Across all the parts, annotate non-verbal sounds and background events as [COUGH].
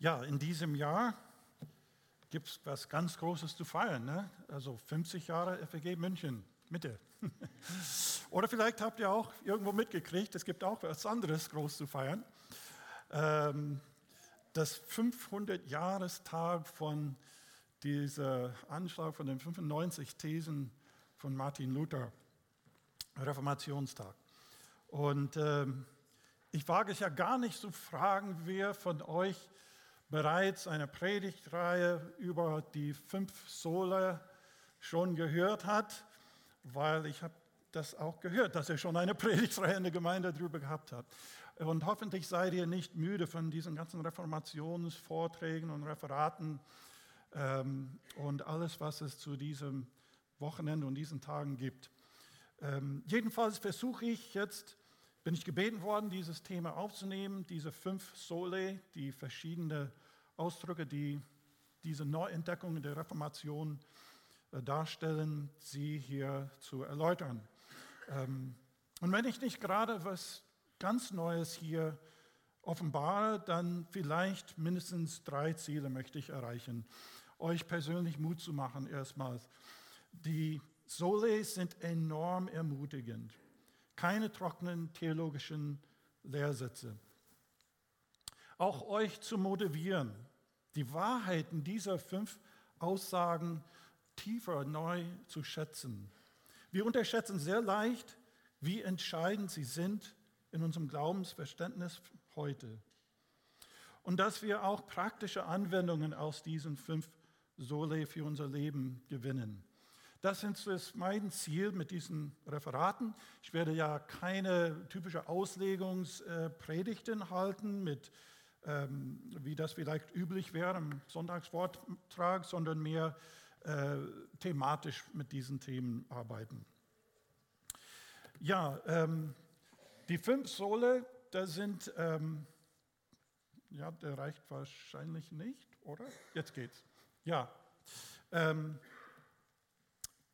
Ja, in diesem Jahr gibt es was ganz Großes zu feiern. Ne? Also 50 Jahre FEG München, Mitte. [LAUGHS] Oder vielleicht habt ihr auch irgendwo mitgekriegt, es gibt auch was anderes groß zu feiern. Ähm, das 500-Jahrestag von dieser Anschlag von den 95 Thesen von Martin Luther, Reformationstag. Und ähm, ich wage es ja gar nicht zu fragen, wer von euch bereits eine Predigtreihe über die fünf Sole schon gehört hat, weil ich habe das auch gehört, dass er schon eine [LAUGHS] Predigtreihe in der Gemeinde darüber gehabt hat. Und hoffentlich seid ihr nicht müde von diesen ganzen Reformationsvorträgen und Referaten ähm, und alles, was es zu diesem Wochenende und diesen Tagen gibt. Ähm, jedenfalls versuche ich jetzt, bin ich gebeten worden, dieses Thema aufzunehmen, diese fünf Sole, die verschiedenen Ausdrücke, die diese Neuentdeckungen der Reformation äh, darstellen, sie hier zu erläutern. Ähm, und wenn ich nicht gerade was ganz Neues hier offenbare, dann vielleicht mindestens drei Ziele möchte ich erreichen. Euch persönlich Mut zu machen erstmals. Die Soles sind enorm ermutigend. Keine trockenen theologischen Lehrsätze. Auch euch zu motivieren, die Wahrheiten dieser fünf Aussagen tiefer neu zu schätzen. Wir unterschätzen sehr leicht, wie entscheidend sie sind in unserem Glaubensverständnis heute. Und dass wir auch praktische Anwendungen aus diesen fünf Sole für unser Leben gewinnen. Das ist mein Ziel mit diesen Referaten. Ich werde ja keine typische Auslegungspredigten halten, mit, ähm, wie das vielleicht üblich wäre im Sonntagsvortrag, sondern mehr äh, thematisch mit diesen Themen arbeiten. Ja, ähm, die fünf Sole, das sind, ähm, ja, der reicht wahrscheinlich nicht, oder? Jetzt geht's. Ja, ähm,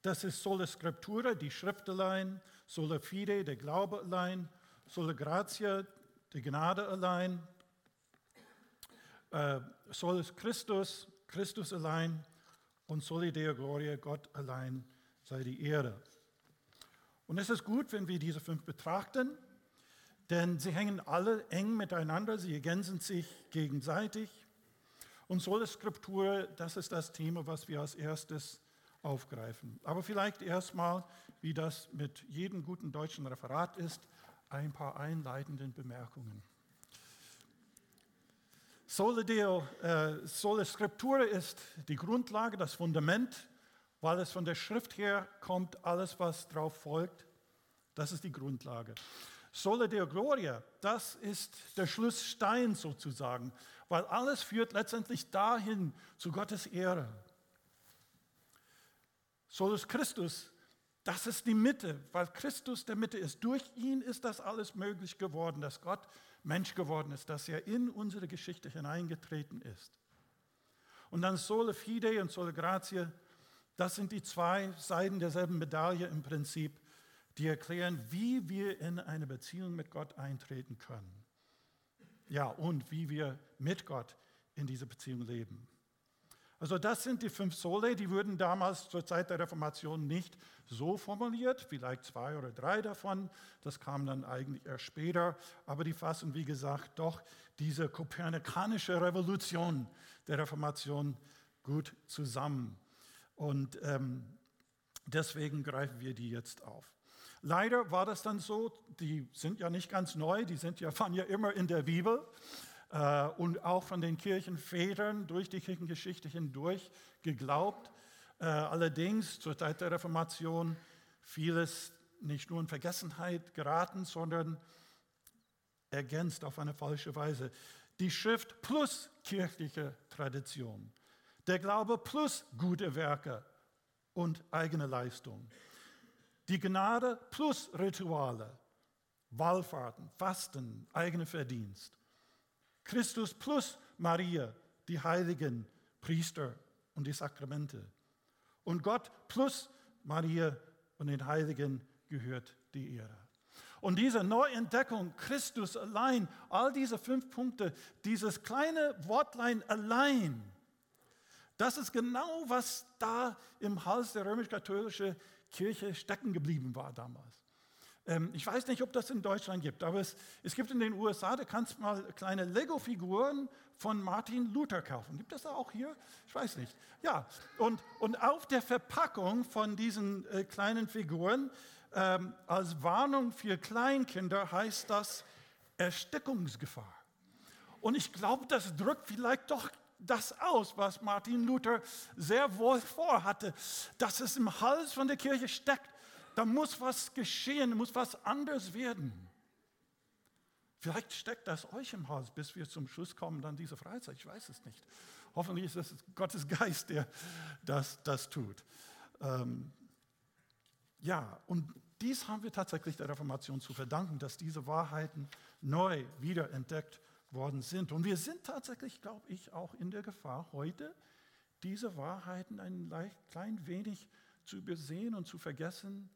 das ist Sola Scriptura, die Schrift allein, Sola Fide, der Glaube allein, Sola Gratia, die Gnade allein, äh, Solus Christus, Christus allein und Soli Deo Gloria, Gott allein sei die Ehre. Und es ist gut, wenn wir diese fünf betrachten denn sie hängen alle eng miteinander, sie ergänzen sich gegenseitig. Und Sola Scriptura, das ist das Thema, was wir als erstes aufgreifen. Aber vielleicht erstmal, wie das mit jedem guten deutschen Referat ist, ein paar einleitenden Bemerkungen. Sola, Deo, äh, Sola Scriptura ist die Grundlage, das Fundament, weil es von der Schrift her kommt, alles, was darauf folgt, das ist die Grundlage. Sole Deo Gloria, das ist der Schlussstein sozusagen, weil alles führt letztendlich dahin zu Gottes Ehre. Solus Christus, das ist die Mitte, weil Christus der Mitte ist. Durch ihn ist das alles möglich geworden, dass Gott Mensch geworden ist, dass er in unsere Geschichte hineingetreten ist. Und dann Sole Fide und Sole Gratia, das sind die zwei Seiten derselben Medaille im Prinzip die erklären, wie wir in eine Beziehung mit Gott eintreten können. Ja, und wie wir mit Gott in dieser Beziehung leben. Also das sind die fünf Sole, die wurden damals zur Zeit der Reformation nicht so formuliert, vielleicht zwei oder drei davon, das kam dann eigentlich erst später, aber die fassen, wie gesagt, doch diese kopernikanische Revolution der Reformation gut zusammen. Und ähm, deswegen greifen wir die jetzt auf. Leider war das dann so, die sind ja nicht ganz neu, die sind ja, waren ja immer in der Bibel äh, und auch von den Kirchenvätern durch die Kirchengeschichte hindurch geglaubt. Äh, allerdings zur Zeit der Reformation vieles nicht nur in Vergessenheit geraten, sondern ergänzt auf eine falsche Weise. Die Schrift plus kirchliche Tradition, der Glaube plus gute Werke und eigene Leistung. Die Gnade plus Rituale, Wallfahrten, Fasten, eigener Verdienst. Christus plus Maria, die Heiligen, Priester und die Sakramente. Und Gott plus Maria und den Heiligen gehört die Ehre. Und diese Neuentdeckung, Christus allein, all diese fünf Punkte, dieses kleine Wortlein allein, das ist genau, was da im Hals der römisch-katholischen Kirche stecken geblieben war damals. Ähm, ich weiß nicht, ob das in Deutschland gibt, aber es, es gibt in den USA, da kannst du mal kleine Lego-Figuren von Martin Luther kaufen. Gibt es da auch hier? Ich weiß nicht. Ja, und, und auf der Verpackung von diesen äh, kleinen Figuren ähm, als Warnung für Kleinkinder heißt das Erstickungsgefahr. Und ich glaube, das drückt vielleicht doch das aus, was Martin Luther sehr wohl vorhatte, dass es im Hals von der Kirche steckt. Da muss was geschehen, muss was anders werden. Vielleicht steckt das euch im Hals, bis wir zum Schluss kommen, dann diese Freizeit. Ich weiß es nicht. Hoffentlich ist es Gottes Geist, der das, das tut. Ähm, ja, und dies haben wir tatsächlich der Reformation zu verdanken, dass diese Wahrheiten neu wiederentdeckt worden sind. Und wir sind tatsächlich, glaube ich, auch in der Gefahr, heute diese Wahrheiten ein klein wenig zu übersehen und zu vergessen.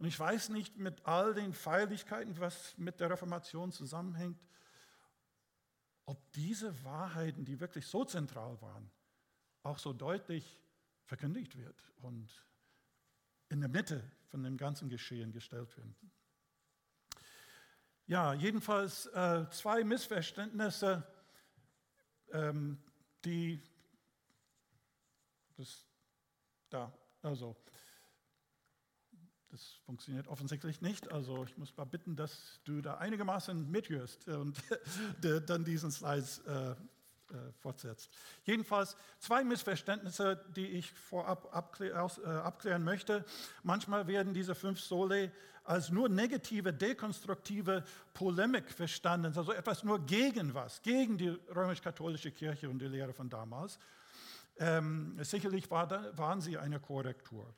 Und ich weiß nicht mit all den Feierlichkeiten, was mit der Reformation zusammenhängt, ob diese Wahrheiten, die wirklich so zentral waren, auch so deutlich verkündigt wird und in der Mitte von dem ganzen Geschehen gestellt werden. Ja, jedenfalls äh, zwei Missverständnisse, ähm, die, das, da, also, das funktioniert offensichtlich nicht. Also ich muss mal bitten, dass du da einigermaßen mithörst und [LAUGHS] dann diesen Slides äh, äh, fortsetzt. Jedenfalls zwei Missverständnisse, die ich vorab äh, abklären möchte. Manchmal werden diese fünf Sole als nur negative, dekonstruktive Polemik verstanden, also etwas nur gegen was, gegen die römisch-katholische Kirche und die Lehre von damals. Ähm, sicherlich war da, waren sie eine Korrektur.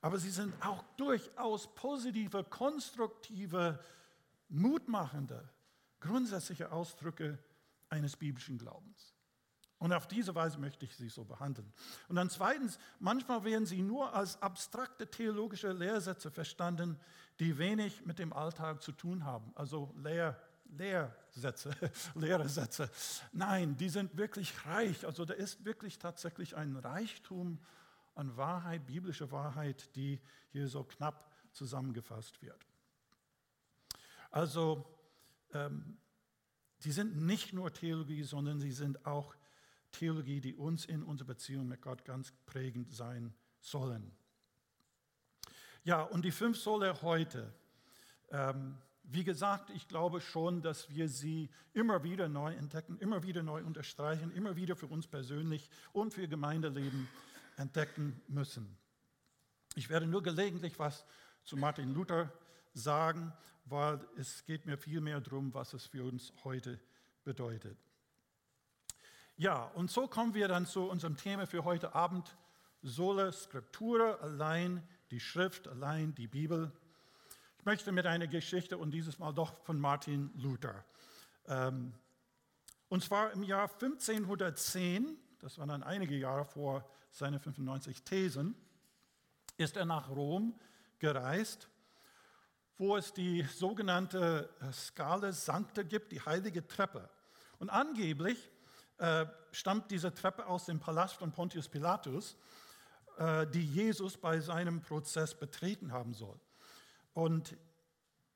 Aber sie sind auch durchaus positive, konstruktive, mutmachende, grundsätzliche Ausdrücke eines biblischen Glaubens. Und auf diese Weise möchte ich sie so behandeln. Und dann zweitens, manchmal werden sie nur als abstrakte theologische Lehrsätze verstanden, die wenig mit dem Alltag zu tun haben. Also Lehr, Lehrsätze, [LAUGHS] Lehrsätze. Nein, die sind wirklich reich. Also da ist wirklich tatsächlich ein Reichtum an Wahrheit, biblische Wahrheit, die hier so knapp zusammengefasst wird. Also ähm, Sie sind nicht nur Theologie, sondern sie sind auch Theologie, die uns in unserer Beziehung mit Gott ganz prägend sein sollen. Ja, und die fünf Solle heute. Ähm, wie gesagt, ich glaube schon, dass wir sie immer wieder neu entdecken, immer wieder neu unterstreichen, immer wieder für uns persönlich und für Gemeindeleben entdecken müssen. Ich werde nur gelegentlich was zu Martin Luther sagen, weil es geht mir viel mehr darum, was es für uns heute bedeutet. Ja, und so kommen wir dann zu unserem Thema für heute Abend, Sola Scriptura, allein die Schrift, allein die Bibel. Ich möchte mit einer Geschichte und dieses Mal doch von Martin Luther. Ähm, und zwar im Jahr 1510, das waren dann einige Jahre vor seinen 95 Thesen, ist er nach Rom gereist wo es die sogenannte äh, Skala Sancta gibt, die heilige Treppe. Und angeblich äh, stammt diese Treppe aus dem Palast von Pontius Pilatus, äh, die Jesus bei seinem Prozess betreten haben soll. Und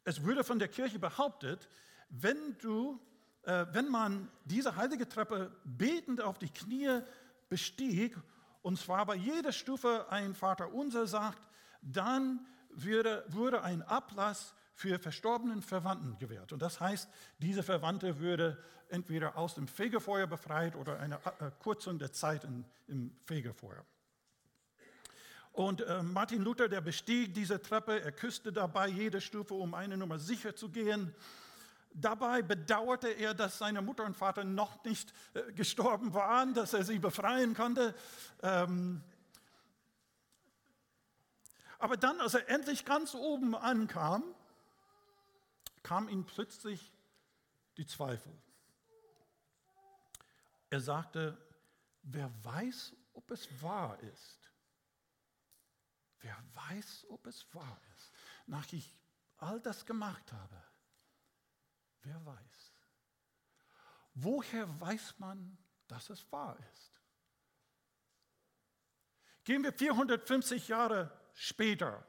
es würde von der Kirche behauptet, wenn, du, äh, wenn man diese heilige Treppe betend auf die Knie bestieg, und zwar bei jeder Stufe ein Vater unser sagt, dann würde, wurde ein Ablass für verstorbenen Verwandten gewährt. Und das heißt, diese Verwandte würde entweder aus dem Fegefeuer befreit oder eine äh, Kürzung der Zeit in, im Fegefeuer. Und äh, Martin Luther, der bestieg diese Treppe, er küsste dabei jede Stufe, um eine Nummer sicher zu gehen. Dabei bedauerte er, dass seine Mutter und Vater noch nicht äh, gestorben waren, dass er sie befreien konnte. Ähm, aber dann, als er endlich ganz oben ankam, kam ihm plötzlich die Zweifel. Er sagte, wer weiß, ob es wahr ist? Wer weiß, ob es wahr ist? Nach ich all das gemacht habe? Wer weiß? Woher weiß man, dass es wahr ist? Gehen wir 450 Jahre später,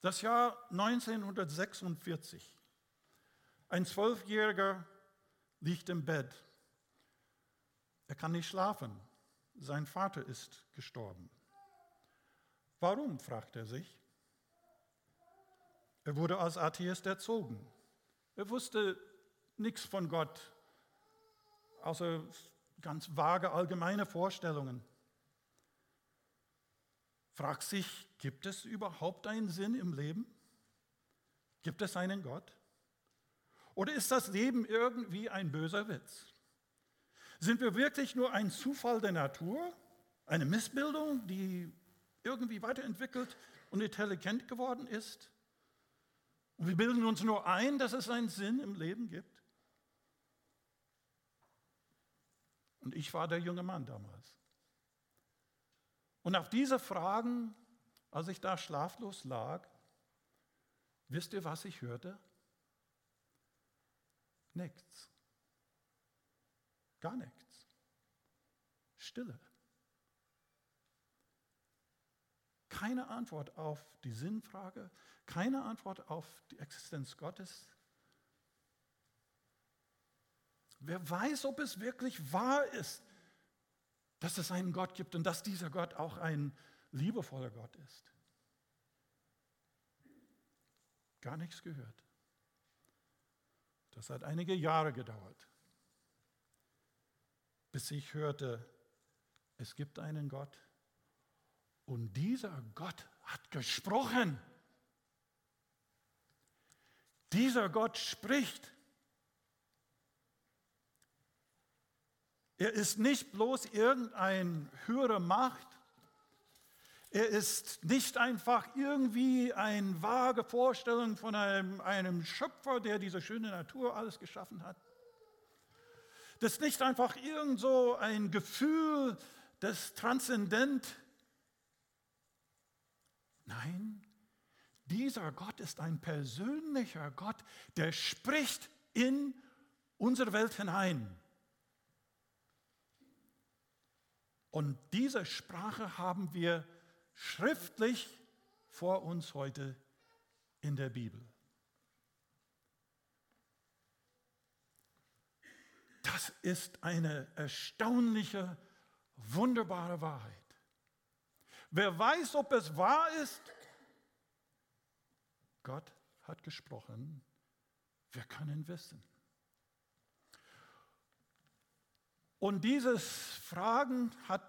das Jahr 1946. Ein Zwölfjähriger liegt im Bett. Er kann nicht schlafen. Sein Vater ist gestorben. Warum, fragt er sich. Er wurde als Atheist erzogen. Er wusste nichts von Gott, außer ganz vage allgemeine Vorstellungen. Fragt sich, gibt es überhaupt einen Sinn im Leben? Gibt es einen Gott? Oder ist das Leben irgendwie ein böser Witz? Sind wir wirklich nur ein Zufall der Natur, eine Missbildung, die irgendwie weiterentwickelt und intelligent geworden ist? Und wir bilden uns nur ein, dass es einen Sinn im Leben gibt? Und ich war der junge Mann damals. Und auf diese Fragen, als ich da schlaflos lag, wisst ihr, was ich hörte? Nichts. Gar nichts. Stille. Keine Antwort auf die Sinnfrage, keine Antwort auf die Existenz Gottes. Wer weiß, ob es wirklich wahr ist, dass es einen Gott gibt und dass dieser Gott auch ein liebevoller Gott ist. Gar nichts gehört. Das hat einige Jahre gedauert, bis ich hörte, es gibt einen Gott und dieser Gott hat gesprochen. Dieser Gott spricht. Er ist nicht bloß irgendeine höhere Macht. Er ist nicht einfach irgendwie eine vage Vorstellung von einem, einem Schöpfer, der diese schöne Natur alles geschaffen hat. Das ist nicht einfach irgend so ein Gefühl, das transzendent. Nein, dieser Gott ist ein persönlicher Gott, der spricht in unsere Welt hinein. Und diese Sprache haben wir schriftlich vor uns heute in der Bibel. Das ist eine erstaunliche, wunderbare Wahrheit. Wer weiß, ob es wahr ist, Gott hat gesprochen, wir können wissen. Und dieses Fragen hat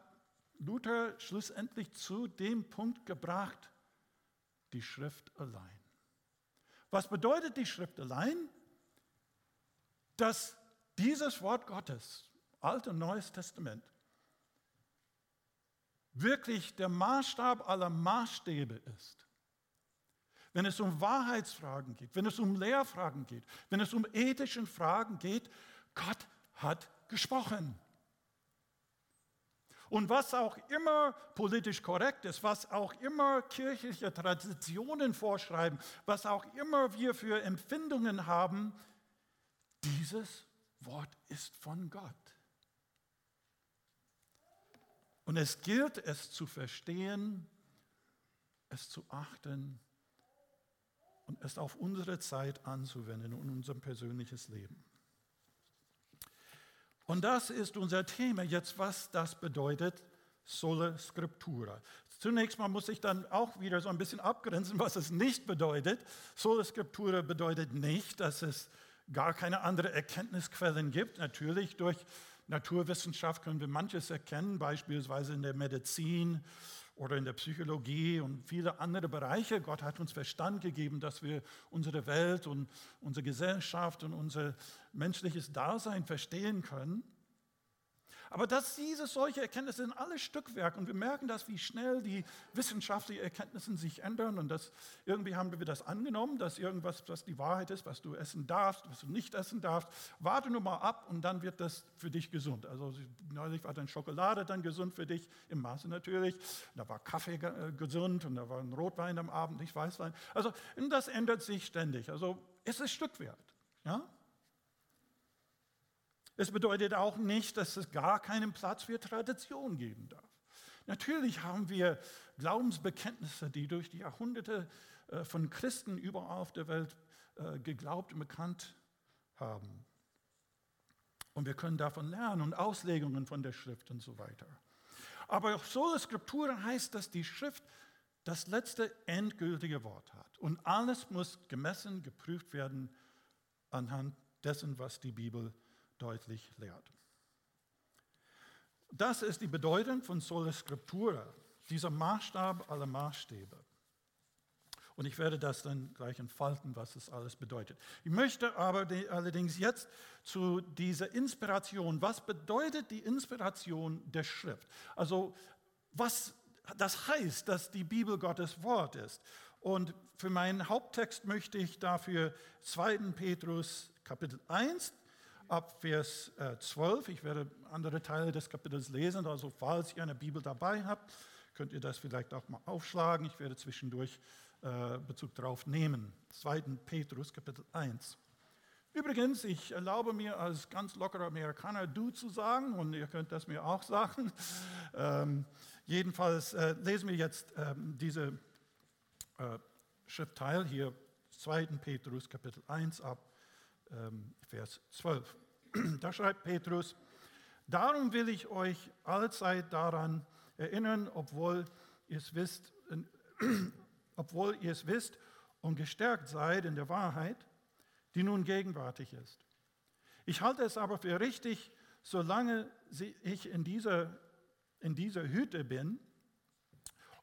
Luther schlussendlich zu dem Punkt gebracht, die Schrift allein. Was bedeutet die Schrift allein? Dass dieses Wort Gottes, Altes und Neues Testament, wirklich der Maßstab aller Maßstäbe ist wenn es um Wahrheitsfragen geht, wenn es um Lehrfragen geht, wenn es um ethische Fragen geht, Gott hat gesprochen. Und was auch immer politisch korrekt ist, was auch immer kirchliche Traditionen vorschreiben, was auch immer wir für Empfindungen haben, dieses Wort ist von Gott. Und es gilt, es zu verstehen, es zu achten und es auf unsere Zeit anzuwenden und unser persönliches Leben. Und das ist unser Thema jetzt, was das bedeutet, Sola Scriptura. Zunächst mal muss ich dann auch wieder so ein bisschen abgrenzen, was es nicht bedeutet. Sola Scriptura bedeutet nicht, dass es gar keine anderen Erkenntnisquellen gibt. Natürlich durch Naturwissenschaft können wir manches erkennen, beispielsweise in der Medizin oder in der Psychologie und viele andere Bereiche. Gott hat uns Verstand gegeben, dass wir unsere Welt und unsere Gesellschaft und unser menschliches Dasein verstehen können. Aber dass diese solche Erkenntnisse sind alles Stückwerk und wir merken das, wie schnell die wissenschaftlichen Erkenntnisse sich ändern und das, irgendwie haben wir das angenommen, dass irgendwas, was die Wahrheit ist, was du essen darfst, was du nicht essen darfst. Warte nur mal ab und dann wird das für dich gesund. Also neulich war dann Schokolade dann gesund für dich, im Maße natürlich. Da war Kaffee äh, gesund und da war ein Rotwein am Abend, nicht Weißwein. Also das ändert sich ständig. Also es ist Stückwerk. Ja? Es bedeutet auch nicht, dass es gar keinen Platz für Tradition geben darf. Natürlich haben wir Glaubensbekenntnisse, die durch die Jahrhunderte äh, von Christen überall auf der Welt äh, geglaubt und bekannt haben. Und wir können davon lernen und Auslegungen von der Schrift und so weiter. Aber Sola Scriptura heißt, dass die Schrift das letzte endgültige Wort hat. Und alles muss gemessen, geprüft werden anhand dessen, was die Bibel sagt deutlich lehrt. Das ist die Bedeutung von Sola Scriptura, dieser Maßstab aller Maßstäbe. Und ich werde das dann gleich entfalten, was es alles bedeutet. Ich möchte aber allerdings jetzt zu dieser Inspiration, was bedeutet die Inspiration der Schrift? Also was das heißt, dass die Bibel Gottes Wort ist. Und für meinen Haupttext möchte ich dafür 2. Petrus Kapitel 1, ab Vers 12. Äh, ich werde andere Teile des Kapitels lesen, also falls ihr eine Bibel dabei habt, könnt ihr das vielleicht auch mal aufschlagen. Ich werde zwischendurch äh, Bezug darauf nehmen. 2. Petrus, Kapitel 1. Übrigens, ich erlaube mir als ganz lockerer Amerikaner du zu sagen und ihr könnt das mir auch sagen. [LAUGHS] Ähm, jedenfalls äh, lesen wir jetzt ähm, diese äh, Schriftteil hier, 2. Petrus Kapitel 1 ab Vers 12. [CLEARS THROAT] Da schreibt Petrus, darum will ich euch allzeit daran erinnern, obwohl ihr es wisst, [CLEARS THROAT] obwohl ihr es wisst und gestärkt seid in der Wahrheit, die nun gegenwärtig ist. Ich halte es aber für richtig, solange ich in dieser, in dieser Hütte bin,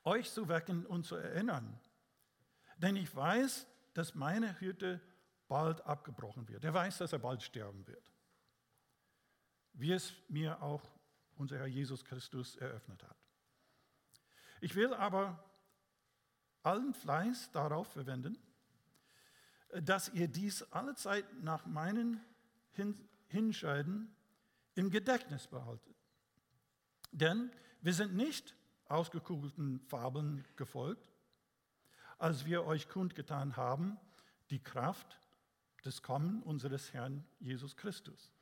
euch zu wecken und zu erinnern. Denn ich weiß, dass meine Hütte bald abgebrochen wird. Er weiß, dass er bald sterben wird. Wie es mir auch unser Herr Jesus Christus eröffnet hat. Ich will aber allen Fleiß darauf verwenden, dass ihr dies allezeit nach meinen Hinscheiden im Gedächtnis behaltet. Denn wir sind nicht ausgekugelten Fabeln gefolgt, als wir euch kundgetan haben, die Kraft des Kommen unseres Herrn Jesus Christus,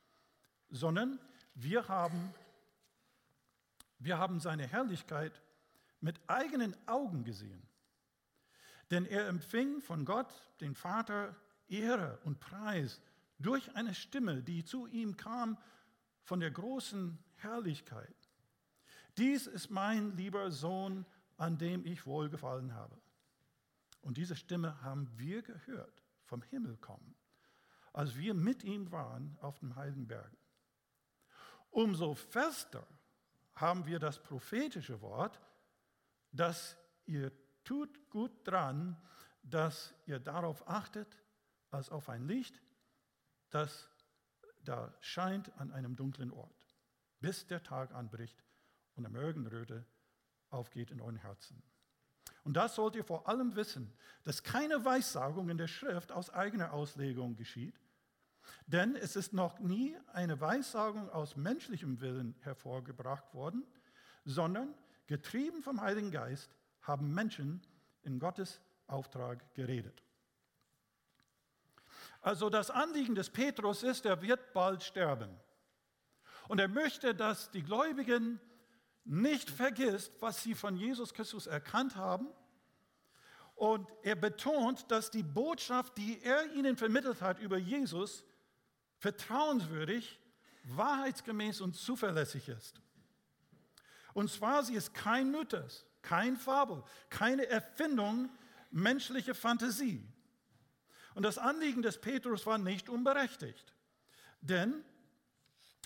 sondern wir haben, wir haben seine Herrlichkeit mit eigenen Augen gesehen. Denn er empfing von Gott, den Vater, Ehre und Preis durch eine Stimme, die zu ihm kam von der großen Herrlichkeit. Dies ist mein lieber Sohn, an dem ich wohlgefallen habe. Und diese Stimme haben wir gehört vom Himmel kommen als wir mit ihm waren auf dem heiligen Berg. Umso fester haben wir das prophetische Wort, dass ihr tut gut dran, dass ihr darauf achtet, als auf ein Licht, das da scheint an einem dunklen Ort, bis der Tag anbricht und eine Morgenröte aufgeht in euren Herzen. Und das sollt ihr vor allem wissen, dass keine Weissagung in der Schrift aus eigener Auslegung geschieht, denn es ist noch nie eine Weissagung aus menschlichem Willen hervorgebracht worden, sondern getrieben vom Heiligen Geist haben Menschen in Gottes Auftrag geredet. Also das Anliegen des Petrus ist, er wird bald sterben. Und er möchte, dass die Gläubigen nicht vergisst, was sie von Jesus Christus erkannt haben. Und er betont, dass die Botschaft, die er ihnen vermittelt hat über Jesus, vertrauenswürdig, wahrheitsgemäß und zuverlässig ist. Und zwar, sie ist kein Mythos, kein Fabel, keine Erfindung menschlicher Fantasie. Und das Anliegen des Petrus war nicht unberechtigt, denn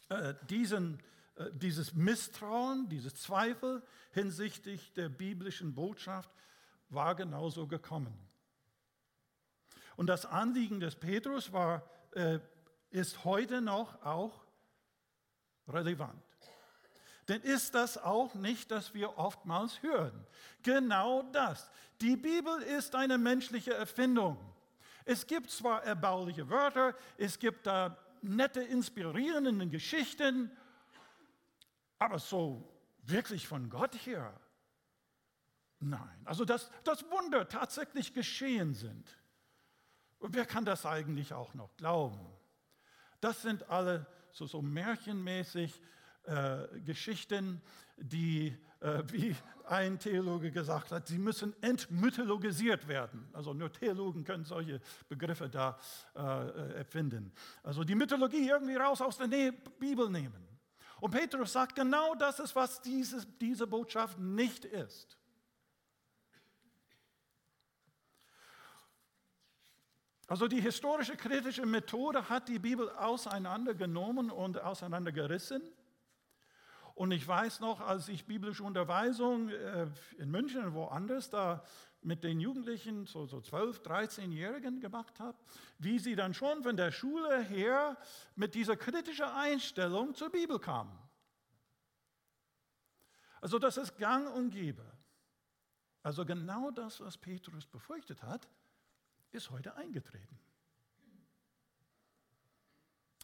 äh, diesen, äh, dieses Misstrauen, dieses Zweifel hinsichtlich der biblischen Botschaft war genauso gekommen. Und das Anliegen des Petrus war, äh, ist heute noch auch relevant. Denn ist das auch nicht, dass wir oftmals hören? Genau das. Die Bibel ist eine menschliche Erfindung. Es gibt zwar erbauliche Wörter, es gibt da nette, inspirierende Geschichten, aber so wirklich von Gott her? Nein. Also, dass, dass Wunder tatsächlich geschehen sind. Und wer kann das eigentlich auch noch glauben? Das sind alle so, so märchenmäßig äh, Geschichten, die, äh, wie ein Theologe gesagt hat, sie müssen entmythologisiert werden. Also nur Theologen können solche Begriffe da äh, erfinden. Also die Mythologie irgendwie raus aus der Nähe, Bibel nehmen. Und Petrus sagt, genau das ist, was dieses, diese Botschaft nicht ist. Also die historische kritische Methode hat die Bibel auseinandergenommen und auseinandergerissen. Und ich weiß noch, als ich biblische Unterweisung äh, in München und woanders da mit den Jugendlichen, so, so 12, 13-Jährigen gemacht habe, wie sie dann schon von der Schule her mit dieser kritischen Einstellung zur Bibel kamen. Also das ist gang und gäbe. Also genau das, was Petrus befürchtet hat, ist heute eingetreten.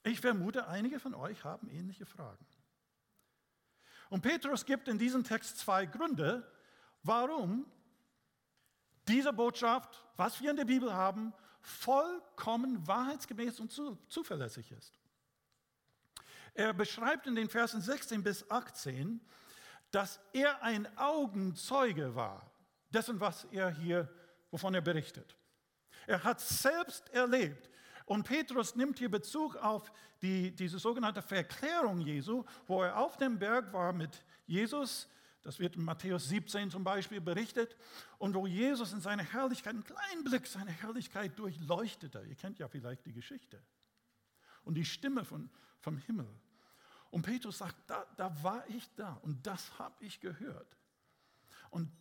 Ich vermute, einige von euch haben ähnliche Fragen. Und Petrus gibt in diesem Text zwei Gründe, warum diese Botschaft, was wir in der Bibel haben, vollkommen wahrheitsgemäß und zuverlässig ist. Er beschreibt in den Versen 16 bis 18, dass er ein Augenzeuge war, dessen, was er hier, wovon er berichtet. Er hat selbst erlebt. Und Petrus nimmt hier Bezug auf die, diese sogenannte Verklärung Jesu, wo er auf dem Berg war mit Jesus. Das wird in Matthäus 17 zum Beispiel berichtet. Und wo Jesus in seiner Herrlichkeit, einen kleinen Blick seiner Herrlichkeit durchleuchtete. Ihr kennt ja vielleicht die Geschichte. Und die Stimme von, vom Himmel. Und Petrus sagt, da, da war ich da und das habe ich gehört. Und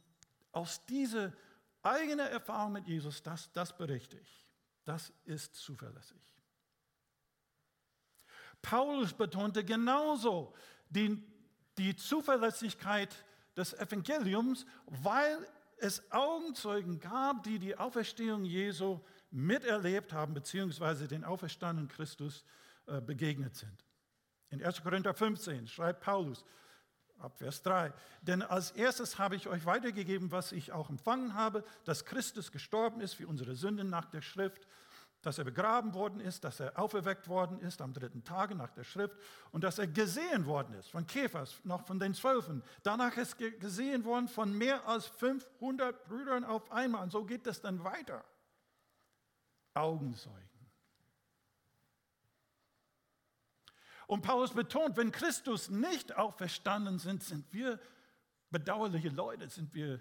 aus dieser eigene Erfahrung mit Jesus, das, das berichte ich. Das ist zuverlässig. Paulus betonte genauso die, die Zuverlässigkeit des Evangeliums, weil es Augenzeugen gab, die die Auferstehung Jesu miterlebt haben, beziehungsweise den auferstandenen Christus äh, begegnet sind. In 1. Korinther 15 schreibt Paulus, ab Vers 3. Denn als erstes habe ich euch weitergegeben, was ich auch empfangen habe, dass Christus gestorben ist für unsere Sünden nach der Schrift, dass er begraben worden ist, dass er auferweckt worden ist am dritten Tage nach der Schrift und dass er gesehen worden ist von Käfers, noch von den Zwölfen. Danach ist gesehen worden von mehr als 500 Brüdern auf einmal. Und so geht es dann weiter. Augenzeugen. Und Paulus betont, wenn Christus nicht auferstanden sind, sind wir bedauerliche Leute, sind wir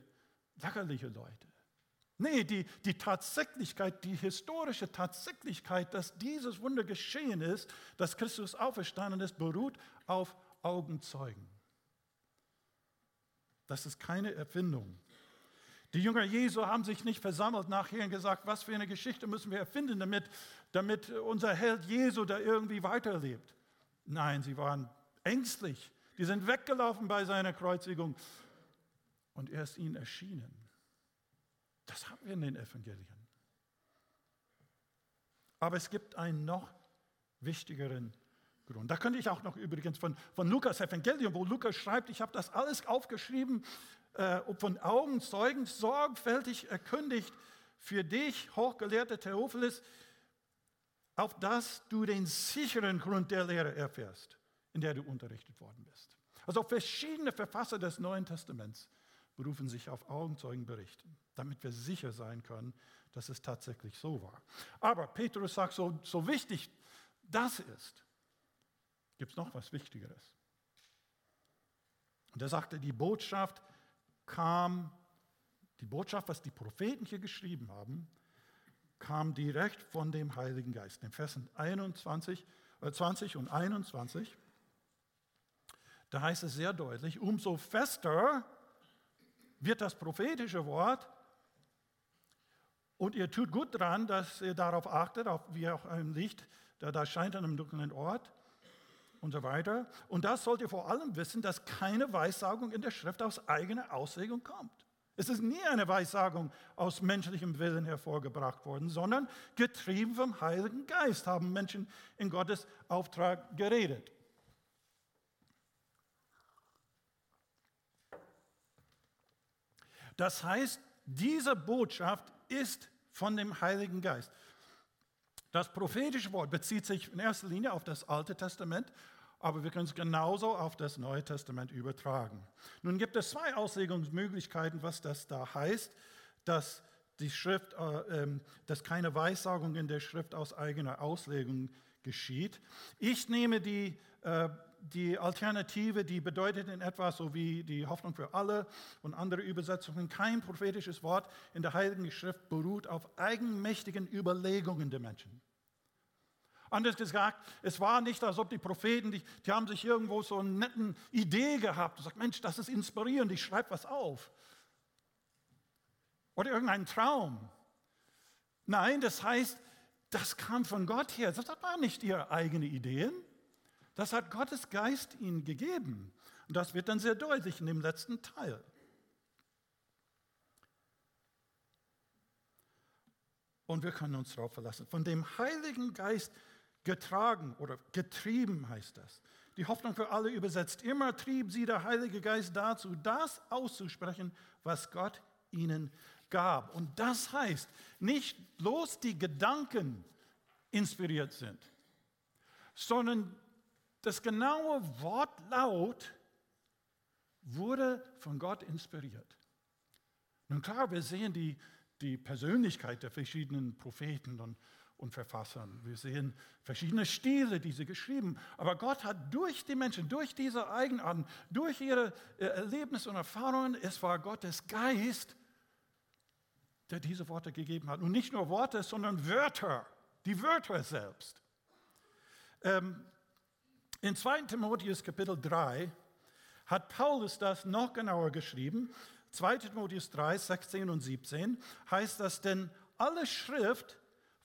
lächerliche Leute. Nee, die, die Tatsächlichkeit, die historische Tatsächlichkeit, dass dieses Wunder geschehen ist, dass Christus auferstanden ist, beruht auf Augenzeugen. Das ist keine Erfindung. Die Jünger Jesu haben sich nicht versammelt nachher und gesagt, was für eine Geschichte müssen wir erfinden, damit, damit unser Held Jesu da irgendwie weiterlebt. Nein, sie waren ängstlich. Die sind weggelaufen bei seiner Kreuzigung und er ist ihnen erschienen. Das haben wir in den Evangelien. Aber es gibt einen noch wichtigeren Grund. Da könnte ich auch noch übrigens von, von Lukas Evangelium, wo Lukas schreibt, ich habe das alles aufgeschrieben, äh, von Augenzeugen sorgfältig erkündigt für dich, hochgelehrter Theophilus, auf dass du den sicheren Grund der Lehre erfährst, in der du unterrichtet worden bist. Also verschiedene Verfasser des Neuen Testaments berufen sich auf Augenzeugenberichte, damit wir sicher sein können, dass es tatsächlich so war. Aber Petrus sagt, so, so wichtig das ist, gibt es noch was Wichtigeres. Und er sagte, die Botschaft kam, die Botschaft, was die Propheten hier geschrieben haben, kam direkt von dem Heiligen Geist. In Versen 21, äh 20 und 21, da heißt es sehr deutlich, umso fester wird das prophetische Wort und ihr tut gut daran, dass ihr darauf achtet, auf, wie auch ein Licht, da, da scheint an einem dunklen Ort, und so weiter. Und das sollt ihr vor allem wissen, dass keine Weissagung in der Schrift aus eigener Auslegung kommt. Es ist nie eine Weissagung aus menschlichem Willen hervorgebracht worden, sondern getrieben vom Heiligen Geist haben Menschen in Gottes Auftrag geredet. Das heißt, diese Botschaft ist von dem Heiligen Geist. Das prophetische Wort bezieht sich in erster Linie auf das Alte Testament, aber wir können es genauso auf das Neue Testament übertragen. Nun gibt es zwei Auslegungsmöglichkeiten, was das da heißt, dass die Schrift, äh, äh, dass keine Weissagung in der Schrift aus eigener Auslegung geschieht. Ich nehme die äh, die Alternative, die bedeutet in etwa so wie die Hoffnung für alle und andere Übersetzungen, kein prophetisches Wort in der Heiligen Schrift beruht auf eigenmächtigen Überlegungen der Menschen. Anders gesagt, es war nicht, als ob die Propheten, die, die haben sich irgendwo so eine nette Idee gehabt und sagt, Mensch, das ist inspirierend, ich schreibe was auf. Oder irgendein Traum. Nein, das heißt, das kam von Gott her. Das waren nicht ihre eigenen Ideen. Das hat Gottes Geist ihnen gegeben. Und das wird dann sehr deutlich in dem letzten Teil. Und wir können uns darauf verlassen. Von dem Heiligen Geist getragen oder getrieben heißt das. Die Hoffnung für alle übersetzt. Immer trieb sie der Heilige Geist dazu, das auszusprechen, was Gott ihnen gab. Und das heißt, nicht bloß die Gedanken inspiriert sind, sondern das genaue Wortlaut wurde von Gott inspiriert. Nun klar, wir sehen die, die Persönlichkeit der verschiedenen Propheten und, und Verfassern. Wir sehen verschiedene Stile, die sie geschrieben Aber Gott hat durch die Menschen, durch diese Eigenarten, durch ihre äh, Erlebnisse und Erfahrungen, es war Gottes Geist, der diese Worte gegeben hat. Und nicht nur Worte, sondern Wörter, die Wörter selbst. Ähm, in 2. Timotheus Kapitel 3 hat Paulus das noch genauer geschrieben. 2. Timotheus 3, 16 und 17 heißt das, denn alle Schrift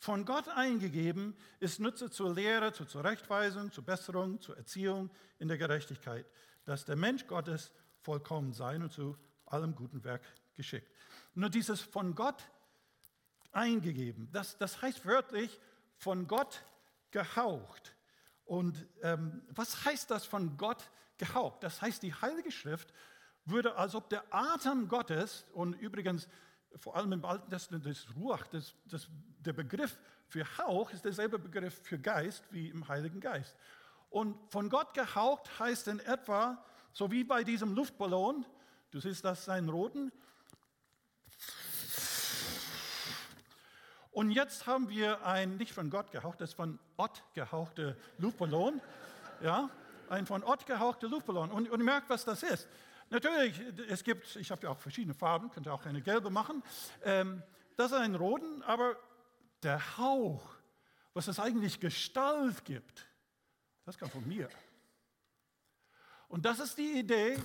von Gott eingegeben ist Nütze zur Lehre, zur Zurechtweisung, zur Besserung, zur Erziehung in der Gerechtigkeit, dass der Mensch Gottes vollkommen sei und zu allem guten Werk geschickt. Nur dieses von Gott eingegeben, das, das heißt wörtlich von Gott gehaucht. Und ähm, was heißt das von Gott gehaucht? Das heißt, die Heilige Schrift würde, als ob der Atem Gottes, und übrigens vor allem im Alten Testament das Ruach, das, das, der Begriff für Hauch ist derselbe Begriff für Geist wie im Heiligen Geist. Und von Gott gehaucht heißt in etwa, so wie bei diesem Luftballon, du siehst das seinen roten, Und jetzt haben wir ein nicht von Gott gehauchtes, von Ott gehauchte Luftballon. Ja, ein von Ott gehauchter Luftballon. Und, und merkt, was das ist. Natürlich, es gibt, ich habe ja auch verschiedene Farben, könnt ihr auch eine gelbe machen. Ähm, das ist ein roten, aber der Hauch, was es eigentlich Gestalt gibt, das kam von mir. Und das ist die Idee,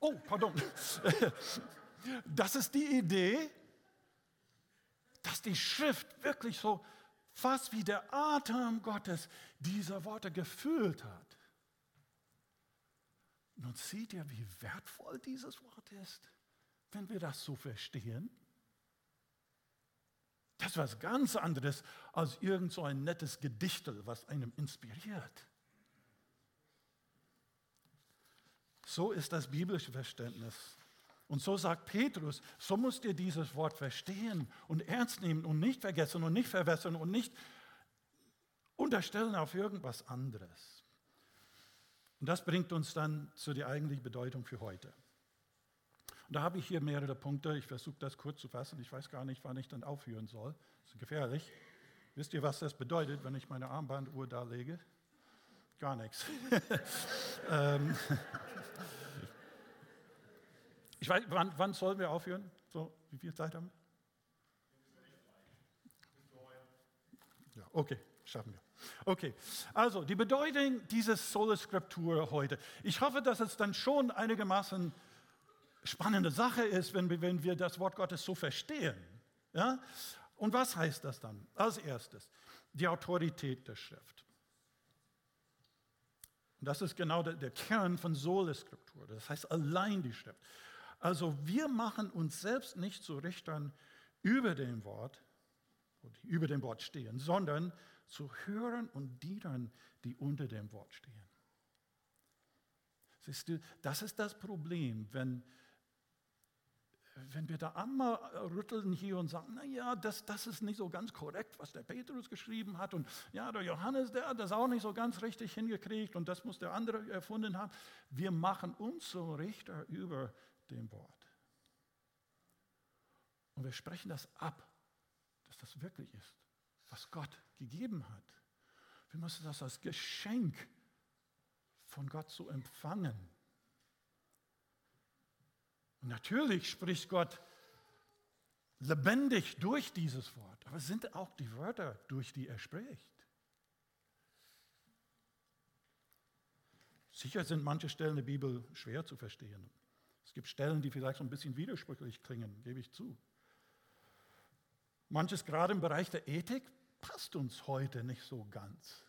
oh, pardon, [LAUGHS] das ist die Idee, dass die Schrift wirklich so fast wie der Atem Gottes diese Worte gefüllt hat. Nun seht ihr, wie wertvoll dieses Wort ist, wenn wir das so verstehen. Das ist was ganz anderes als irgend so ein nettes Gedichtel, was einem inspiriert. So ist das biblische Verständnis und so sagt Petrus, so musst ihr dieses Wort verstehen und ernst nehmen und nicht vergessen und nicht verwässern und nicht unterstellen auf irgendwas anderes. Und das bringt uns dann zu der eigentlichen Bedeutung für heute. Und da habe ich hier mehrere Punkte. Ich versuche das kurz zu fassen. Ich weiß gar nicht, wann ich dann aufhören soll. Das ist gefährlich. Wisst ihr, was das bedeutet, wenn ich meine Armbanduhr da lege? Gar nichts. [LAUGHS] ähm, ich weiß, wann, wann sollen wir aufhören? So, wie viel Zeit haben wir? Ja, okay, schaffen wir. Okay, also die Bedeutung dieses Sola Scriptura heute. Ich hoffe, dass es dann schon einigermaßen spannende Sache ist, wenn wir, wenn wir das Wort Gottes so verstehen. Ja? Und was heißt das dann? Als erstes, die Autorität der Schrift. Und das ist genau der, der Kern von Sola-Skriptur. Das heißt allein die Schrift. Also wir machen uns selbst nicht zu Richtern über dem Wort, über dem Wort stehen, sondern zu Hörern und Dienern, die unter dem Wort stehen. Siehst du, das ist das Problem, wenn, wenn wir da einmal rütteln hier und sagen, naja, das, das ist nicht so ganz korrekt, was der Petrus geschrieben hat und ja, der Johannes, der hat das auch nicht so ganz richtig hingekriegt und das muss der andere erfunden haben. Wir machen uns zum Richter über dem Wort. Und wir sprechen das ab, dass das wirklich ist, was Gott gegeben hat. Wir müssen das als Geschenk von Gott zu empfangen. Und natürlich spricht Gott lebendig durch dieses Wort, aber es sind auch die Wörter, durch die er spricht. Sicher sind manche Stellen der Bibel schwer zu verstehen. Es gibt Stellen, die vielleicht so ein bisschen widersprüchlich klingen, gebe ich zu. Manches gerade im Bereich der Ethik passt uns heute nicht so ganz.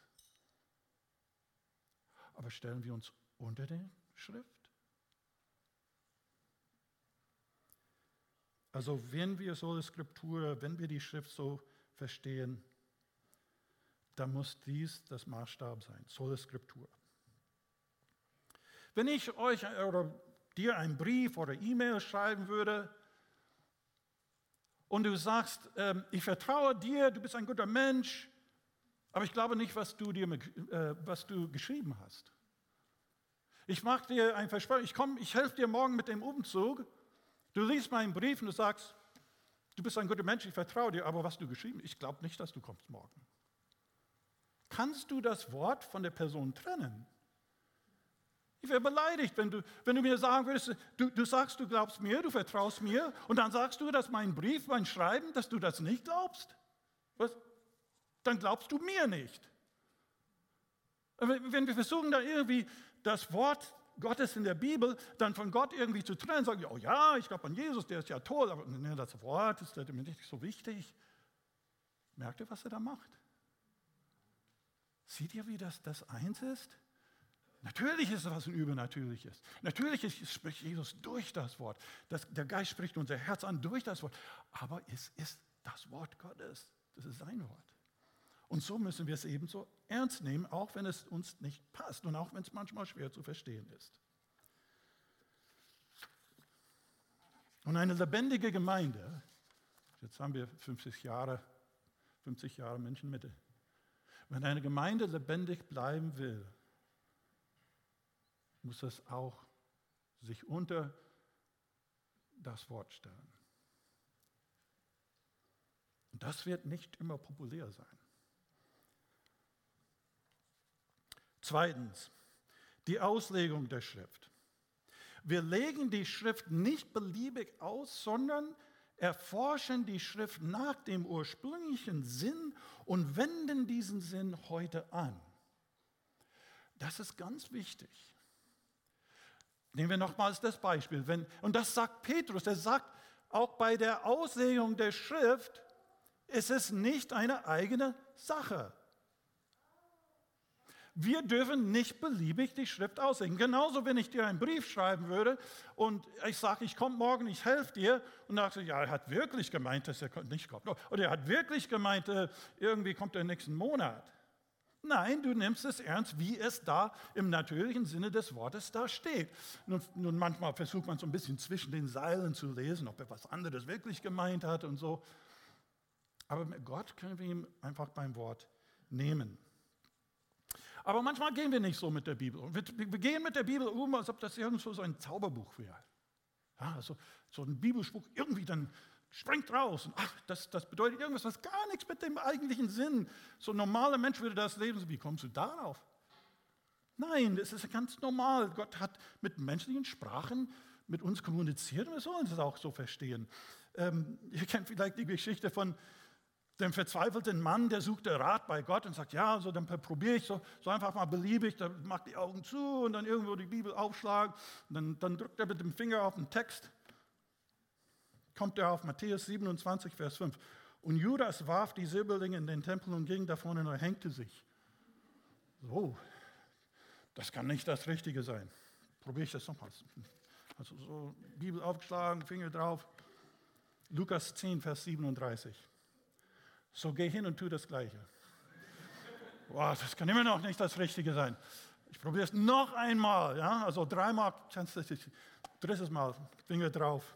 Aber stellen wir uns unter die Schrift? Also wenn wir so die Skriptur, wenn wir die Schrift so verstehen, dann muss dies das Maßstab sein, Sola Skriptur. Wenn ich euch oder dir einen Brief oder E-Mail schreiben würde und du sagst, ähm, ich vertraue dir, du bist ein guter Mensch, aber ich glaube nicht, was du, dir, äh, was du geschrieben hast. Ich mache dir ein Versprechen, ich, komm, ich helfe dir morgen mit dem Umzug. Du liest meinen Brief und du sagst, du bist ein guter Mensch, ich vertraue dir, aber was du geschrieben hast, ich glaube nicht, dass du kommst morgen. Kannst du das Wort von der Person trennen? Ich wäre beleidigt, wenn du, wenn du mir sagen würdest, du, du sagst, du glaubst mir, du vertraust mir, und dann sagst du, dass mein Brief, mein Schreiben, dass du das nicht glaubst. Was? dann glaubst du mir nicht. Wenn wir versuchen, da irgendwie das Wort Gottes in der Bibel dann von Gott irgendwie zu trennen, sagen, oh ja, ich glaube an Jesus, der ist ja toll, aber nee, das Wort ist mir nicht so wichtig. Merkt ihr, was er da macht? Seht ihr, wie das, das eins ist? Natürlich ist es was Übernatürliches. Natürlich spricht Jesus durch das Wort. Das, der Geist spricht unser Herz an durch das Wort. Aber es ist das Wort Gottes. Das ist sein Wort. Und so müssen wir es ebenso ernst nehmen, auch wenn es uns nicht passt und auch wenn es manchmal schwer zu verstehen ist. Und eine lebendige Gemeinde, jetzt haben wir 50 Jahre, 50 Jahre Menschenmitte, wenn eine Gemeinde lebendig bleiben will, muss es auch sich unter das Wort stellen. Das wird nicht immer populär sein. Zweitens, die Auslegung der Schrift. Wir legen die Schrift nicht beliebig aus, sondern erforschen die Schrift nach dem ursprünglichen Sinn und wenden diesen Sinn heute an. Das ist ganz wichtig. Nehmen wir nochmals das Beispiel. Wenn, und das sagt Petrus, er sagt, auch bei der Auslegung der Schrift ist es nicht eine eigene Sache. Wir dürfen nicht beliebig die Schrift auslegen. Genauso, wenn ich dir einen Brief schreiben würde und ich sage, ich komme morgen, ich helfe dir und dann sagst du, ja, er hat wirklich gemeint, dass er nicht kommt. Oder er hat wirklich gemeint, äh, irgendwie kommt er nächsten Monat. Nein, du nimmst es ernst, wie es da im natürlichen Sinne des Wortes da steht. Nun, nun, manchmal versucht man so ein bisschen zwischen den Seilen zu lesen, ob er was anderes wirklich gemeint hat und so. Aber mit Gott können wir ihn einfach beim Wort nehmen. Aber manchmal gehen wir nicht so mit der Bibel. Wir, wir gehen mit der Bibel um, als ob das irgendwo so ein Zauberbuch wäre. Ja, also, so ein Bibelspruch irgendwie dann springt raus. Und ach, das, das bedeutet irgendwas, was gar nichts mit dem eigentlichen Sinn. So ein normaler Mensch würde das lesen. Wie kommst du darauf? Nein, das ist ganz normal. Gott hat mit menschlichen Sprachen mit uns kommuniziert und wir sollen es auch so verstehen. Ähm, ihr kennt vielleicht die Geschichte von dem verzweifelten Mann, der sucht Rat bei Gott und sagt, ja, so dann probiere ich so, so einfach mal beliebig, dann macht die Augen zu und dann irgendwo die Bibel aufschlagen und dann, dann drückt er mit dem Finger auf den Text, kommt er auf Matthäus 27, Vers 5. Und Judas warf die Silberlinge in den Tempel und ging davon und hängte sich. So, das kann nicht das Richtige sein. Probiere ich das nochmals. Also so Bibel aufgeschlagen, Finger drauf. Lukas 10, Vers 37. So geh hin und tu das Gleiche. Boah, das kann immer noch nicht das Richtige sein. Ich probiere es noch einmal, ja, also dreimal, drittes Mal, Finger drauf.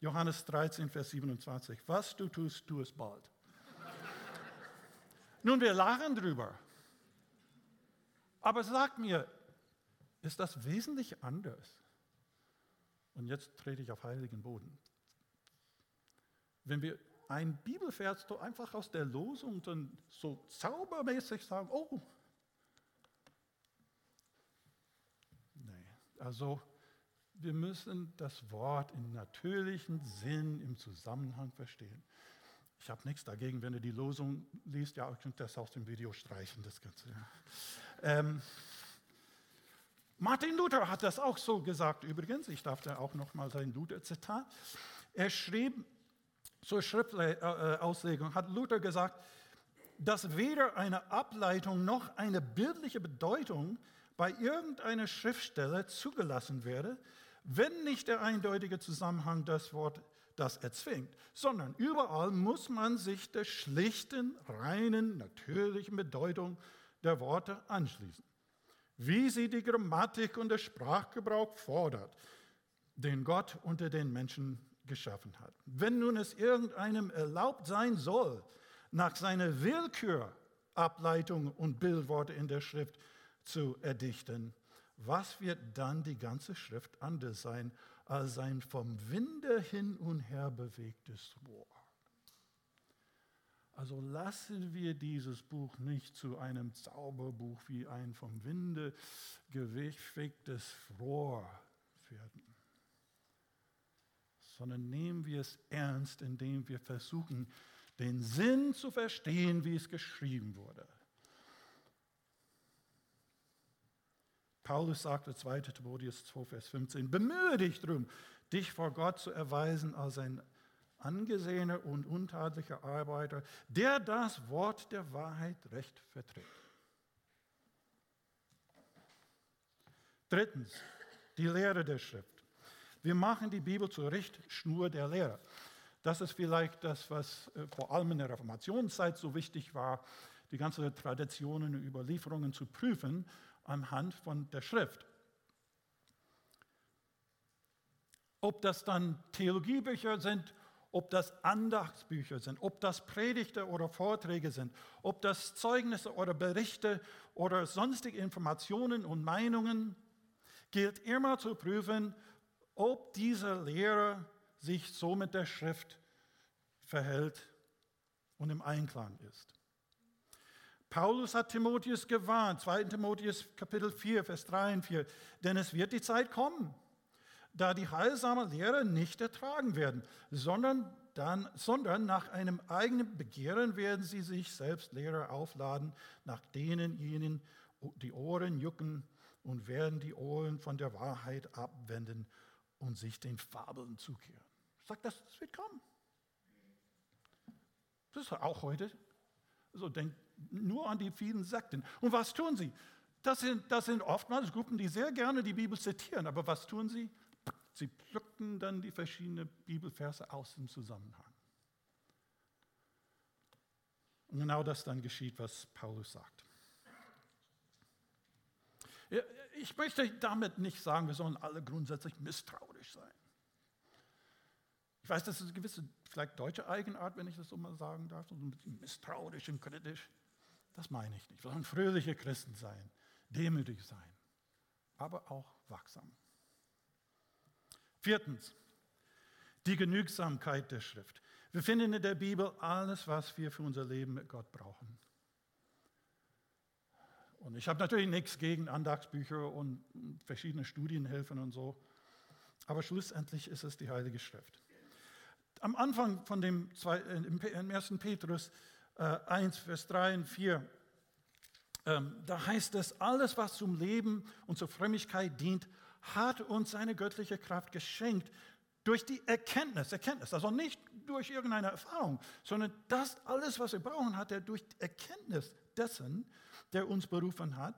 Johannes 13, Vers 27. Was du tust, tu es bald. [LAUGHS] Nun, wir lachen drüber. Aber sag mir, ist das wesentlich anders? Und jetzt trete ich auf heiligen Boden. Wenn wir ein Bibelvers so einfach aus der Losung dann so zaubermäßig sagen, oh, nee, also wir müssen das Wort im natürlichen Sinn, im Zusammenhang verstehen. Ich habe nichts dagegen, wenn ihr die Losung liest. Ja, ihr könnt das aus dem Video streichen, das Ganze. Ähm, Martin Luther hat das auch so gesagt übrigens. Ich darf da auch nochmal sein Luther-Zitat. Er schrieb zur Schriftauslegung, hat Luther gesagt, dass weder eine Ableitung noch eine bildliche Bedeutung bei irgendeiner Schriftstelle zugelassen werde, wenn nicht der eindeutige Zusammenhang das Wort das erzwingt, sondern überall muss man sich der schlichten, reinen, natürlichen Bedeutung der Worte anschließen, wie sie die Grammatik und der Sprachgebrauch fordert, den Gott unter den Menschen geschaffen hat. Wenn nun es irgendeinem erlaubt sein soll, nach seiner Willkür Ableitungen und Bildworte in der Schrift zu erdichten, was wird dann die ganze Schrift anders sein als ein vom Winde hin und her bewegtes Rohr? Also lassen wir dieses Buch nicht zu einem Zauberbuch wie ein vom Winde gewegtes Rohr werden, sondern nehmen wir es ernst, indem wir versuchen, den Sinn zu verstehen, wie es geschrieben wurde. Paulus sagte 2. Timotheus 2, Vers 15, bemühe dich darum, dich vor Gott zu erweisen als ein angesehener und untadeliger Arbeiter, der das Wort der Wahrheit recht vertritt. Drittens, die Lehre der Schrift. Wir machen die Bibel zur Richtschnur der Lehre. Das ist vielleicht das, was äh, vor allem in der Reformationszeit so wichtig war, die ganzen Traditionen und Überlieferungen zu prüfen anhand von der Schrift. Ob das dann Theologiebücher sind, ob das Andachtsbücher sind, ob das Predigte oder Vorträge sind, ob das Zeugnisse oder Berichte oder sonstige Informationen und Meinungen, gilt immer zu prüfen, ob diese Lehre sich so mit der Schrift verhält und im Einklang ist. Paulus hat Timotheus gewarnt, 2. Timotheus Kapitel 4, Vers 3 und 4, denn es wird die Zeit kommen, da die heilsame Lehre nicht ertragen werden, sondern, dann, sondern nach einem eigenen Begehren werden sie sich selbst Lehrer aufladen, nach denen ihnen die Ohren jucken und werden die Ohren von der Wahrheit abwenden und sich den Fabeln zukehren. Sagt das, das wird kommen. Das ist auch heute. So denkt nur an die vielen Sekten. Und was tun sie? Das sind, das sind oftmals Gruppen, die sehr gerne die Bibel zitieren. Aber was tun sie? Sie pflücken dann die verschiedenen Bibelverse aus dem Zusammenhang. Und genau das dann geschieht, was Paulus sagt. Ich möchte damit nicht sagen, wir sollen alle grundsätzlich misstrauisch sein. Ich weiß, das ist eine gewisse, vielleicht deutsche Eigenart, wenn ich das so mal sagen darf, so ein bisschen misstrauisch und kritisch. Das meine ich nicht. Wir sollen fröhliche Christen sein, demütig sein, aber auch wachsam. Viertens, die Genügsamkeit der Schrift. Wir finden in der Bibel alles, was wir für unser Leben mit Gott brauchen. Und ich habe natürlich nichts gegen Andachtsbücher und verschiedene Studienhilfen und so, aber schlussendlich ist es die Heilige Schrift. Am Anfang von dem im 1. Petrus 1, äh, Vers 3 und 4, ähm, da heißt es, alles, was zum Leben und zur Frömmigkeit dient, hat uns seine göttliche Kraft geschenkt durch die Erkenntnis, Erkenntnis, also nicht durch irgendeine Erfahrung, sondern das alles, was wir brauchen, hat er durch die Erkenntnis dessen, der uns berufen hat,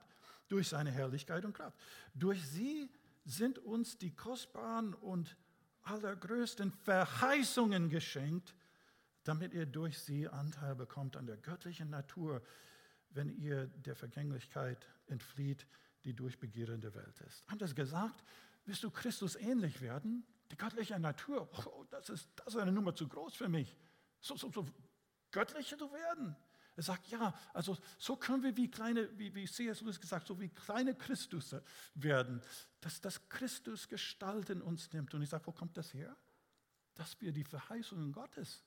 durch seine Herrlichkeit und Kraft. Durch sie sind uns die kostbaren und allergrößten Verheißungen geschenkt, damit ihr durch sie Anteil bekommt an der göttlichen Natur, wenn ihr der Vergänglichkeit entflieht, die durch Begierde der Welt ist. Das gesagt? Willst du Christus ähnlich werden? Die göttliche Natur, oh, das, ist, das ist eine Nummer zu groß für mich. So, so, so göttlicher zu werden. Er sagt, ja, also so können wir wie kleine, wie, wie C.S. Lewis gesagt, so wie kleine Christus werden, dass das Christus Gestalt in uns nimmt. Und ich sage, wo kommt das her? Dass wir die Verheißungen Gottes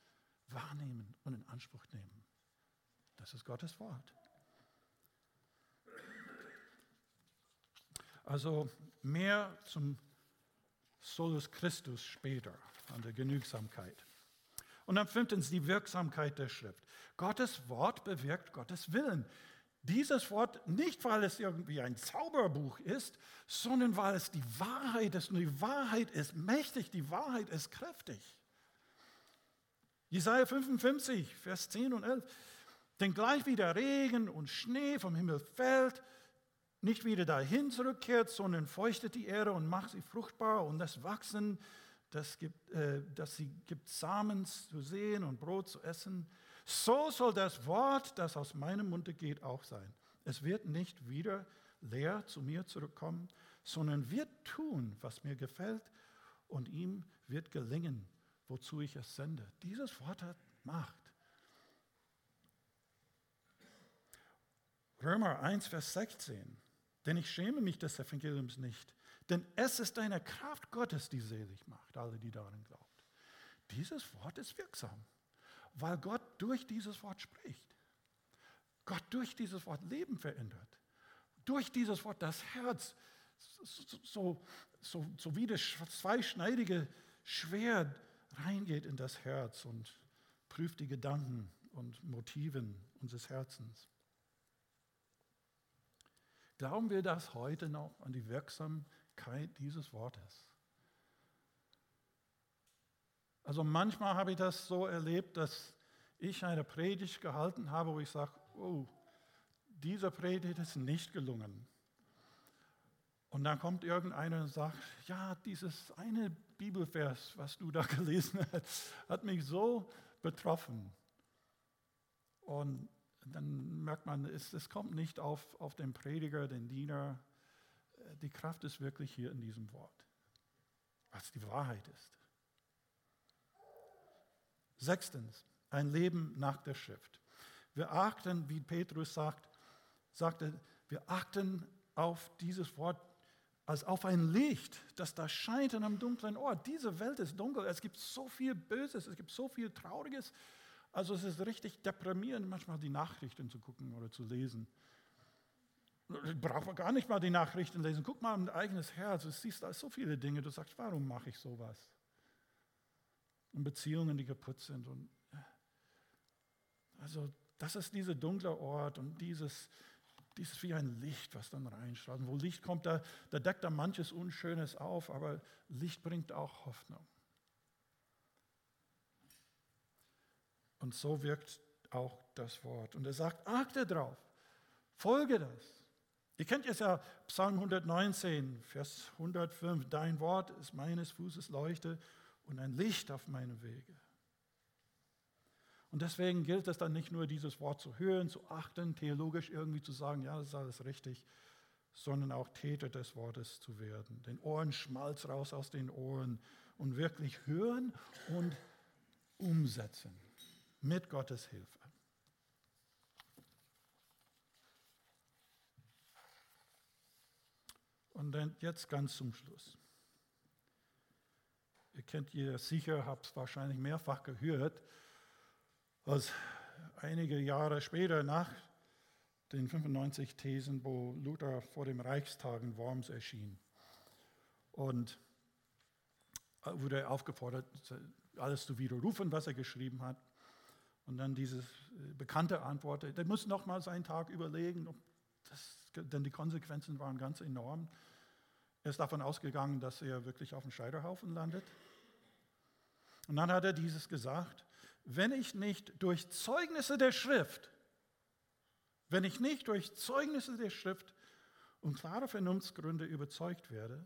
wahrnehmen und in Anspruch nehmen. Das ist Gottes Wort. Also mehr zum Solus Christus später, an der Genügsamkeit. Und dann fünftens die Wirksamkeit der Schrift. Gottes Wort bewirkt Gottes Willen. Dieses Wort nicht, weil es irgendwie ein Zauberbuch ist, sondern weil es die Wahrheit ist. Und die Wahrheit ist mächtig, die Wahrheit ist kräftig. Jesaja 55, Vers 10 und 11. Denn gleich wie der Regen und Schnee vom Himmel fällt, nicht wieder dahin zurückkehrt, sondern feuchtet die Erde und macht sie fruchtbar und das Wachsen, das, gibt, äh, das sie gibt Samen zu sehen und Brot zu essen. So soll das Wort, das aus meinem Munde geht, auch sein. Es wird nicht wieder leer zu mir zurückkommen, sondern wird tun, was mir gefällt und ihm wird gelingen, wozu ich es sende. Dieses Wort hat Macht. Römer 1, Vers 16. Denn ich schäme mich des Evangeliums nicht, denn es ist eine Kraft Gottes, die selig macht, alle, die darin glauben. Dieses Wort ist wirksam, weil Gott durch dieses Wort spricht. Gott durch dieses Wort Leben verändert. Durch dieses Wort das Herz, so, so, so, so wie das zweischneidige Schwert reingeht in das Herz und prüft die Gedanken und Motiven unseres Herzens. Glauben wir das heute noch an die Wirksamkeit dieses Wortes? Also manchmal habe ich das so erlebt, dass ich eine Predigt gehalten habe, wo ich sage, oh, diese Predigt ist nicht gelungen. Und dann kommt irgendeiner und sagt, ja, dieses eine Bibelvers, was du da [LAUGHS] gelesen hast, hat mich so betroffen. Und dann merkt man, es, es kommt nicht auf, auf den Prediger, den Diener. Die Kraft ist wirklich hier in diesem Wort, was die Wahrheit ist. Sechstens, ein Leben nach der Schrift. Wir achten, wie Petrus sagt, sagte, wir achten auf dieses Wort als auf ein Licht, das da scheint in einem dunklen Ort. Diese Welt ist dunkel, es gibt so viel Böses, es gibt so viel Trauriges. Also es ist richtig deprimierend, manchmal die Nachrichten zu gucken oder zu lesen. Braucht man gar nicht mal die Nachrichten lesen. Guck mal in dein eigenes Herz. Du siehst da so viele Dinge. Du sagst, warum mache ich sowas? Und Beziehungen, die kaputt sind. Und also das ist dieser dunkle Ort und dieses, dieses wie ein Licht, was dann reinstrahlt. Und wo Licht kommt, da, da deckt da manches Unschönes auf, aber Licht bringt auch Hoffnung. Und so wirkt auch das Wort. Und er sagt, achte drauf, folge das. Ihr kennt jetzt ja Psalm 119, Vers 105, dein Wort ist meines Fußes Leuchte und ein Licht auf meinem Wege. Und deswegen gilt es dann nicht nur, dieses Wort zu hören, zu achten, theologisch irgendwie zu sagen, ja, das ist alles richtig, sondern auch Täter des Wortes zu werden. Den Ohren Schmalz raus aus den Ohren und wirklich hören und umsetzen mit Gottes Hilfe. Und dann jetzt ganz zum Schluss. Ihr kennt ihr sicher, habt es wahrscheinlich mehrfach gehört, was einige Jahre später nach den 95 Thesen, wo Luther vor dem Reichstag in Worms erschien. Und wurde aufgefordert, alles zu widerrufen, was er geschrieben hat. Und dann diese äh, bekannte Antwort, der muss noch mal seinen Tag überlegen, das, denn die Konsequenzen waren ganz enorm. Er ist davon ausgegangen, dass er wirklich auf dem Scheiterhaufen landet. Und dann hat er dieses gesagt, wenn ich nicht durch Zeugnisse der Schrift, wenn ich nicht durch Zeugnisse der Schrift und klare Vernunftsgründe überzeugt werde.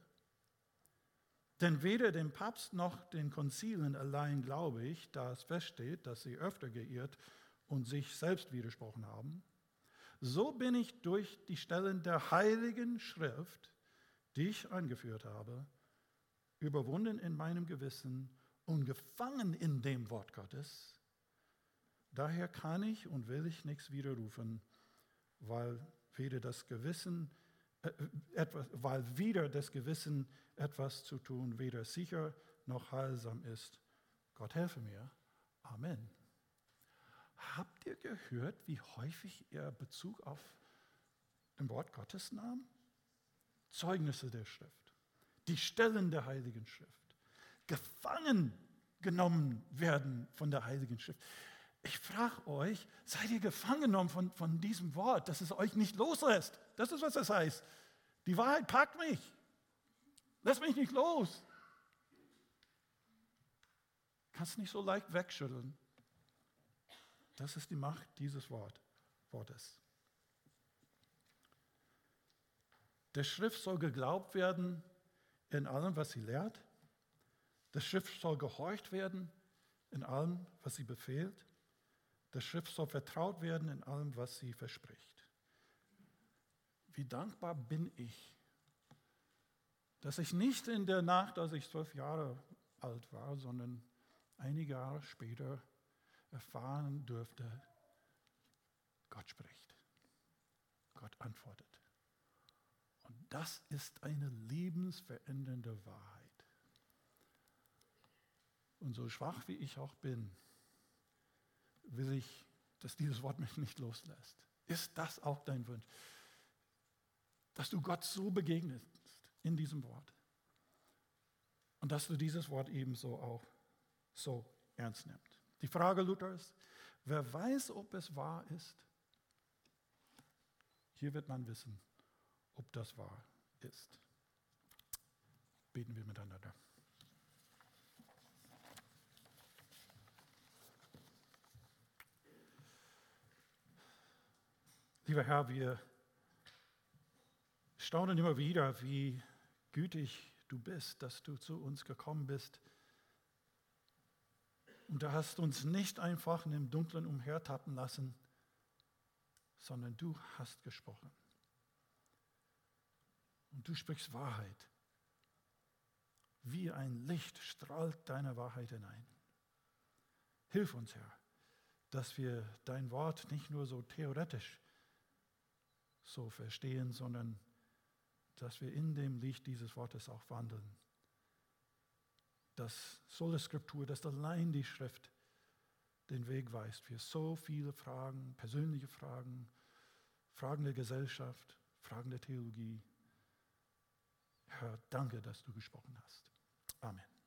Denn weder dem Papst noch den Konzilen allein glaube ich, da es feststeht, dass sie öfter geirrt und sich selbst widersprochen haben, so bin ich durch die Stellen der heiligen Schrift, die ich angeführt habe, überwunden in meinem Gewissen und gefangen in dem Wort Gottes. Daher kann ich und will ich nichts widerrufen, weil weder das Gewissen äh, etwas, weil wieder das Gewissen etwas zu tun weder sicher noch heilsam ist. Gott helfe mir. Amen. Habt ihr gehört, wie häufig er Bezug auf das Wort Gottes nahm? Zeugnisse der Schrift, die Stellen der Heiligen Schrift, gefangen genommen werden von der Heiligen Schrift. Ich frage euch, seid ihr gefangen genommen von, von diesem Wort, dass es euch nicht loslässt? Das ist, was das heißt. Die Wahrheit packt mich. Lass mich nicht los. Kannst nicht so leicht wegschütteln. Das ist die Macht dieses Wort, Wortes. Der Schrift soll geglaubt werden in allem, was sie lehrt. Der Schrift soll gehorcht werden in allem, was sie befehlt. Der Schrift soll vertraut werden in allem, was sie verspricht. Wie dankbar bin ich, dass ich nicht in der Nacht, als ich zwölf Jahre alt war, sondern einige Jahre später erfahren durfte, Gott spricht. Gott antwortet. Und das ist eine lebensverändernde Wahrheit. Und so schwach wie ich auch bin, will ich, dass dieses Wort mich nicht loslässt. Ist das auch dein Wunsch? Dass du Gott so begegnest in diesem Wort. Und dass du dieses Wort ebenso auch so ernst nimmst. Die Frage Luthers, wer weiß, ob es wahr ist? Hier wird man wissen, ob das wahr ist. Beten wir miteinander. Lieber Herr, wir staunen immer wieder, wie gütig du bist, dass du zu uns gekommen bist. Und du hast uns nicht einfach in dem Dunklen umhertappen lassen, sondern du hast gesprochen. Und du sprichst Wahrheit. Wie ein Licht strahlt deine Wahrheit hinein. Hilf uns, Herr, dass wir dein Wort nicht nur so theoretisch so verstehen, sondern dass wir in dem Licht dieses Wortes auch wandeln. Dass Sola Scriptur, dass allein die Schrift den Weg weist für so viele Fragen, persönliche Fragen, Fragen der Gesellschaft, Fragen der Theologie. Herr, danke, dass du gesprochen hast. Amen.